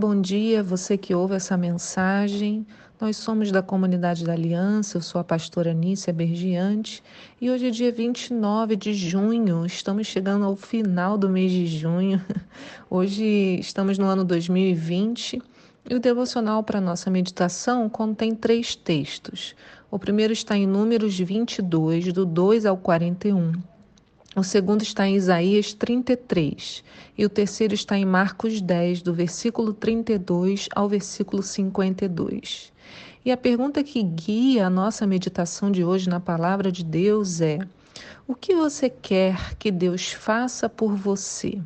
Bom dia, você que ouve essa mensagem. Nós somos da comunidade da Aliança, eu sou a pastora Nícia Bergiante e hoje é dia 29 de junho, estamos chegando ao final do mês de junho. Hoje estamos no ano 2020 e o devocional para nossa meditação contém três textos. O primeiro está em Números 22, do 2 ao 41. O segundo está em Isaías 33 e o terceiro está em Marcos 10, do versículo 32 ao versículo 52. E a pergunta que guia a nossa meditação de hoje na palavra de Deus é: o que você quer que Deus faça por você?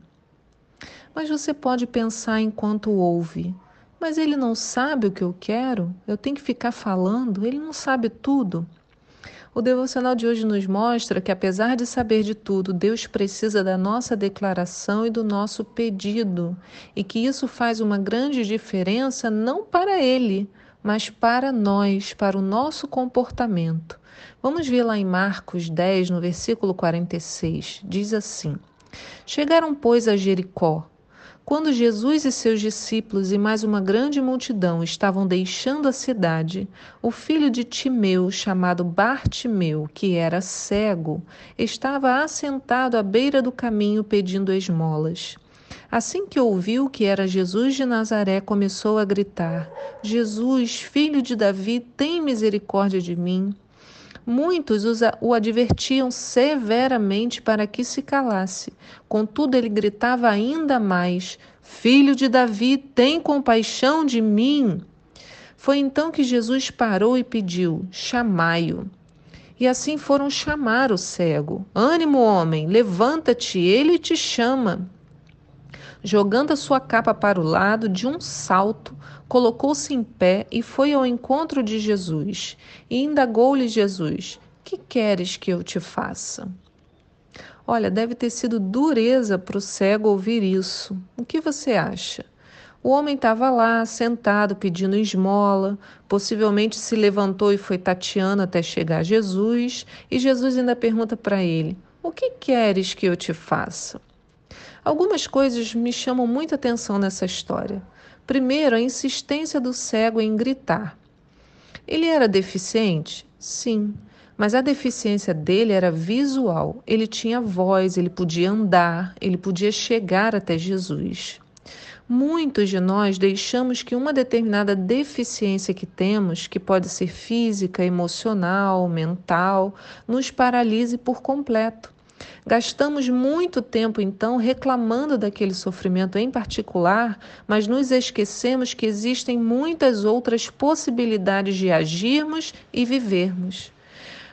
Mas você pode pensar enquanto ouve: mas ele não sabe o que eu quero? Eu tenho que ficar falando? Ele não sabe tudo? O devocional de hoje nos mostra que, apesar de saber de tudo, Deus precisa da nossa declaração e do nosso pedido, e que isso faz uma grande diferença não para Ele, mas para nós, para o nosso comportamento. Vamos ver lá em Marcos 10, no versículo 46. Diz assim: Chegaram, pois, a Jericó. Quando Jesus e seus discípulos e mais uma grande multidão estavam deixando a cidade, o filho de Timeu, chamado Bartimeu, que era cego, estava assentado à beira do caminho pedindo esmolas. Assim que ouviu que era Jesus de Nazaré, começou a gritar: Jesus, filho de Davi, tem misericórdia de mim. Muitos o advertiam severamente para que se calasse. Contudo, ele gritava ainda mais: Filho de Davi, tem compaixão de mim. Foi então que Jesus parou e pediu: Chamai-o. E assim foram chamar o cego. Ânimo, homem, levanta-te, ele te chama. Jogando a sua capa para o lado, de um salto, colocou-se em pé e foi ao encontro de Jesus. E indagou-lhe Jesus: Que queres que eu te faça? Olha, deve ter sido dureza para o cego ouvir isso. O que você acha? O homem estava lá, sentado, pedindo esmola, possivelmente se levantou e foi tateando até chegar a Jesus, e Jesus ainda pergunta para ele: O que queres que eu te faça? Algumas coisas me chamam muita atenção nessa história. Primeiro, a insistência do cego em gritar. Ele era deficiente? Sim, mas a deficiência dele era visual. Ele tinha voz, ele podia andar, ele podia chegar até Jesus. Muitos de nós deixamos que uma determinada deficiência que temos, que pode ser física, emocional, mental, nos paralise por completo. Gastamos muito tempo então reclamando daquele sofrimento em particular, mas nos esquecemos que existem muitas outras possibilidades de agirmos e vivermos.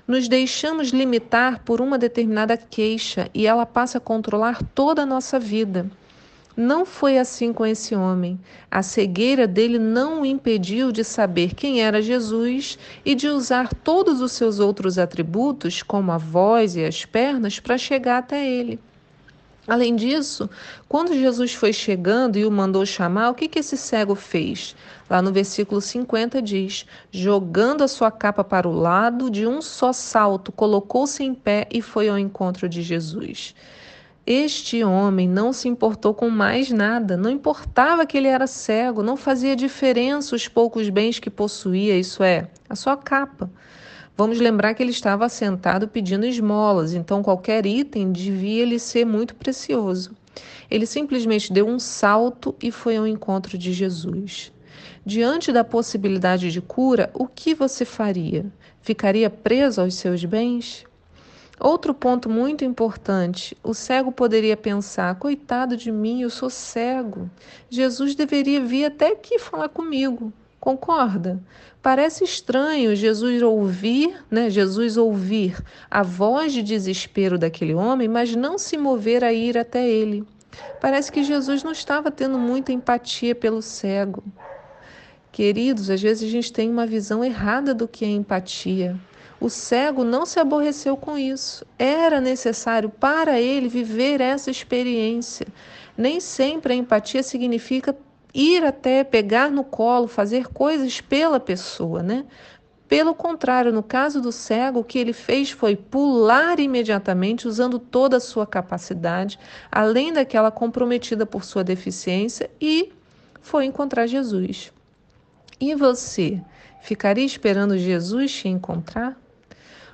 Nos deixamos limitar por uma determinada queixa e ela passa a controlar toda a nossa vida. Não foi assim com esse homem. A cegueira dele não o impediu de saber quem era Jesus e de usar todos os seus outros atributos, como a voz e as pernas, para chegar até ele. Além disso, quando Jesus foi chegando e o mandou chamar, o que, que esse cego fez? Lá no versículo 50 diz: jogando a sua capa para o lado, de um só salto, colocou-se em pé e foi ao encontro de Jesus. Este homem não se importou com mais nada, não importava que ele era cego, não fazia diferença os poucos bens que possuía, isso é, a sua capa. Vamos lembrar que ele estava sentado pedindo esmolas, então qualquer item devia lhe ser muito precioso. Ele simplesmente deu um salto e foi ao encontro de Jesus. Diante da possibilidade de cura, o que você faria? Ficaria preso aos seus bens? Outro ponto muito importante: o cego poderia pensar, coitado de mim, eu sou cego. Jesus deveria vir até aqui falar comigo. Concorda? Parece estranho Jesus ouvir, né? Jesus ouvir a voz de desespero daquele homem, mas não se mover a ir até ele. Parece que Jesus não estava tendo muita empatia pelo cego. Queridos, às vezes a gente tem uma visão errada do que é empatia. O cego não se aborreceu com isso. Era necessário para ele viver essa experiência. Nem sempre a empatia significa ir até pegar no colo, fazer coisas pela pessoa, né? Pelo contrário, no caso do cego, o que ele fez foi pular imediatamente, usando toda a sua capacidade, além daquela comprometida por sua deficiência, e foi encontrar Jesus. E você, ficaria esperando Jesus te encontrar?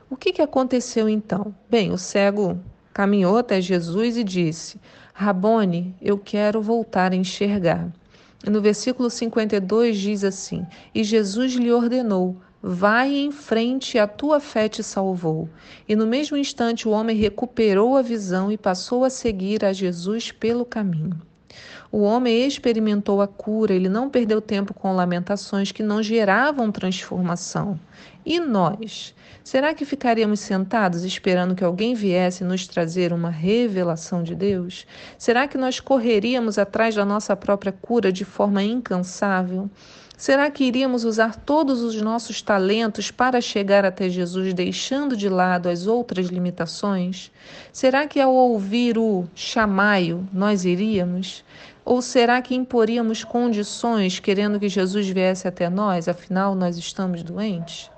O que, que aconteceu então? Bem, o cego caminhou até Jesus e disse: Rabone, eu quero voltar a enxergar. E no versículo 52 diz assim: E Jesus lhe ordenou: Vai em frente, a tua fé te salvou. E no mesmo instante o homem recuperou a visão e passou a seguir a Jesus pelo caminho. O homem experimentou a cura, ele não perdeu tempo com lamentações que não geravam transformação. E nós? Será que ficaríamos sentados esperando que alguém viesse nos trazer uma revelação de Deus? Será que nós correríamos atrás da nossa própria cura de forma incansável? Será que iríamos usar todos os nossos talentos para chegar até Jesus, deixando de lado as outras limitações? Será que ao ouvir o chamaio nós iríamos? Ou será que imporíamos condições querendo que Jesus viesse até nós, afinal nós estamos doentes?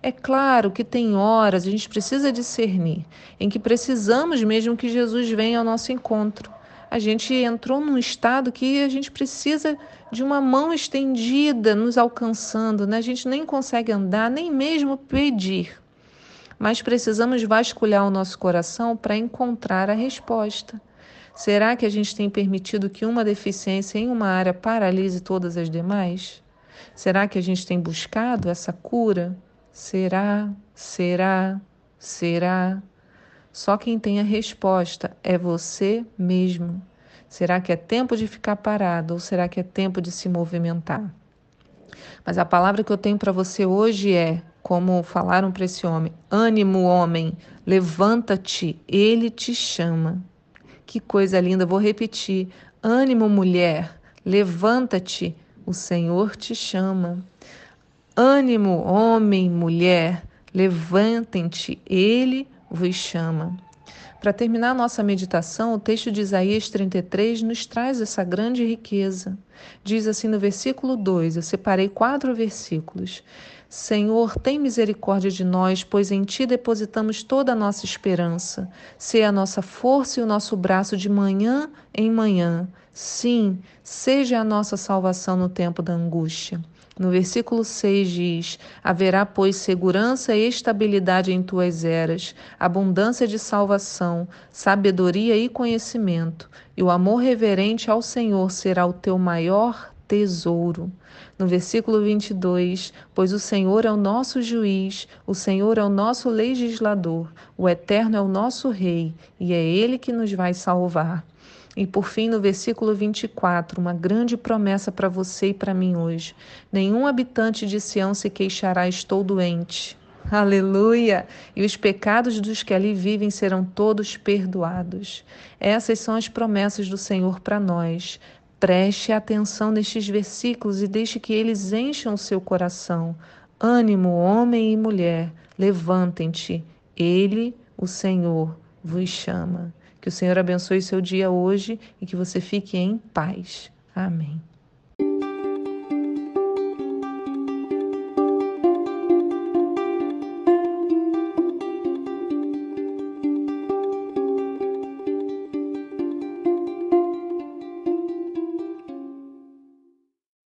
É claro que tem horas, a gente precisa discernir, em que precisamos mesmo que Jesus venha ao nosso encontro. A gente entrou num estado que a gente precisa de uma mão estendida nos alcançando, né? a gente nem consegue andar, nem mesmo pedir. Mas precisamos vasculhar o nosso coração para encontrar a resposta. Será que a gente tem permitido que uma deficiência em uma área paralise todas as demais? Será que a gente tem buscado essa cura? Será, será, será. Só quem tem a resposta é você mesmo. Será que é tempo de ficar parado ou será que é tempo de se movimentar? Mas a palavra que eu tenho para você hoje é, como falaram para esse homem: ânimo, homem, levanta-te, ele te chama. Que coisa linda, vou repetir: ânimo, mulher, levanta-te, o Senhor te chama. Ânimo, homem, mulher, levantem-te, ele vos chama. Para terminar nossa meditação, o texto de Isaías 33 nos traz essa grande riqueza. Diz assim no versículo 2: Eu separei quatro versículos. Senhor, tem misericórdia de nós, pois em Ti depositamos toda a nossa esperança. Seja a nossa força e o nosso braço de manhã em manhã. Sim, seja a nossa salvação no tempo da angústia. No versículo 6 diz: Haverá, pois, segurança e estabilidade em tuas eras, abundância de salvação, sabedoria e conhecimento, e o amor reverente ao Senhor será o teu maior tesouro. No versículo 22, pois o Senhor é o nosso juiz, o Senhor é o nosso legislador, o Eterno é o nosso Rei, e é Ele que nos vai salvar. E por fim, no versículo 24, uma grande promessa para você e para mim hoje: nenhum habitante de Sião se queixará, estou doente. Aleluia! E os pecados dos que ali vivem serão todos perdoados. Essas são as promessas do Senhor para nós. Preste atenção nestes versículos e deixe que eles encham o seu coração. Ânimo, homem e mulher, levantem-te. Ele, o Senhor, vos chama. Que o Senhor abençoe seu dia hoje e que você fique em paz. Amém.